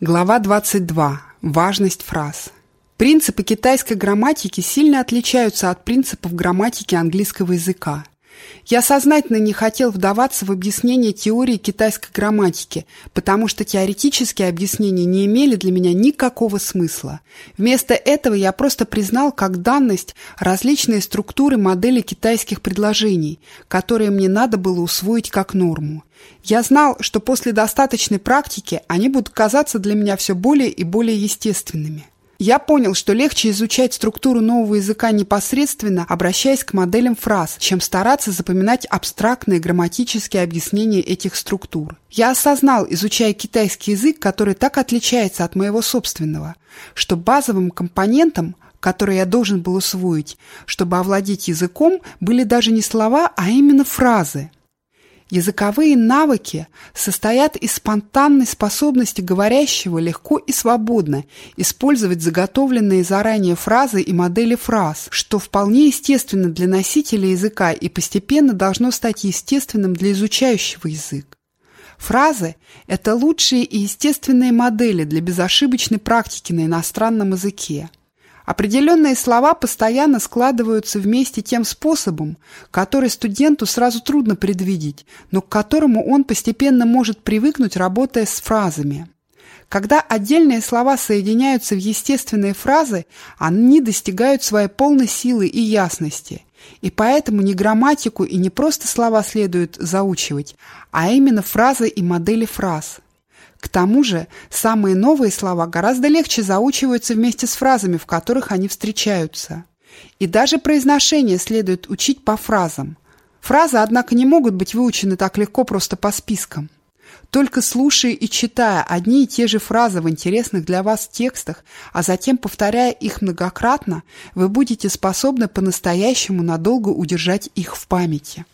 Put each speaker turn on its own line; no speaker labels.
Глава 22. Важность фраз. Принципы китайской грамматики сильно отличаются от принципов грамматики английского языка. Я сознательно не хотел вдаваться в объяснение теории китайской грамматики, потому что теоретические объяснения не имели для меня никакого смысла. Вместо этого я просто признал как данность различные структуры модели китайских предложений, которые мне надо было усвоить как норму. Я знал, что после достаточной практики они будут казаться для меня все более и более естественными. Я понял, что легче изучать структуру нового языка непосредственно, обращаясь к моделям фраз, чем стараться запоминать абстрактные грамматические объяснения этих структур. Я осознал, изучая китайский язык, который так отличается от моего собственного, что базовым компонентом которые я должен был усвоить, чтобы овладеть языком, были даже не слова, а именно фразы. Языковые навыки состоят из спонтанной способности говорящего легко и свободно использовать заготовленные заранее фразы и модели фраз, что вполне естественно для носителя языка и постепенно должно стать естественным для изучающего язык. Фразы – это лучшие и естественные модели для безошибочной практики на иностранном языке. Определенные слова постоянно складываются вместе тем способом, который студенту сразу трудно предвидеть, но к которому он постепенно может привыкнуть, работая с фразами. Когда отдельные слова соединяются в естественные фразы, они достигают своей полной силы и ясности. И поэтому не грамматику и не просто слова следует заучивать, а именно фразы и модели фраз – к тому же, самые новые слова гораздо легче заучиваются вместе с фразами, в которых они встречаются. И даже произношение следует учить по фразам. Фразы, однако, не могут быть выучены так легко просто по спискам. Только слушая и читая одни и те же фразы в интересных для вас текстах, а затем повторяя их многократно, вы будете способны по-настоящему надолго удержать их в памяти.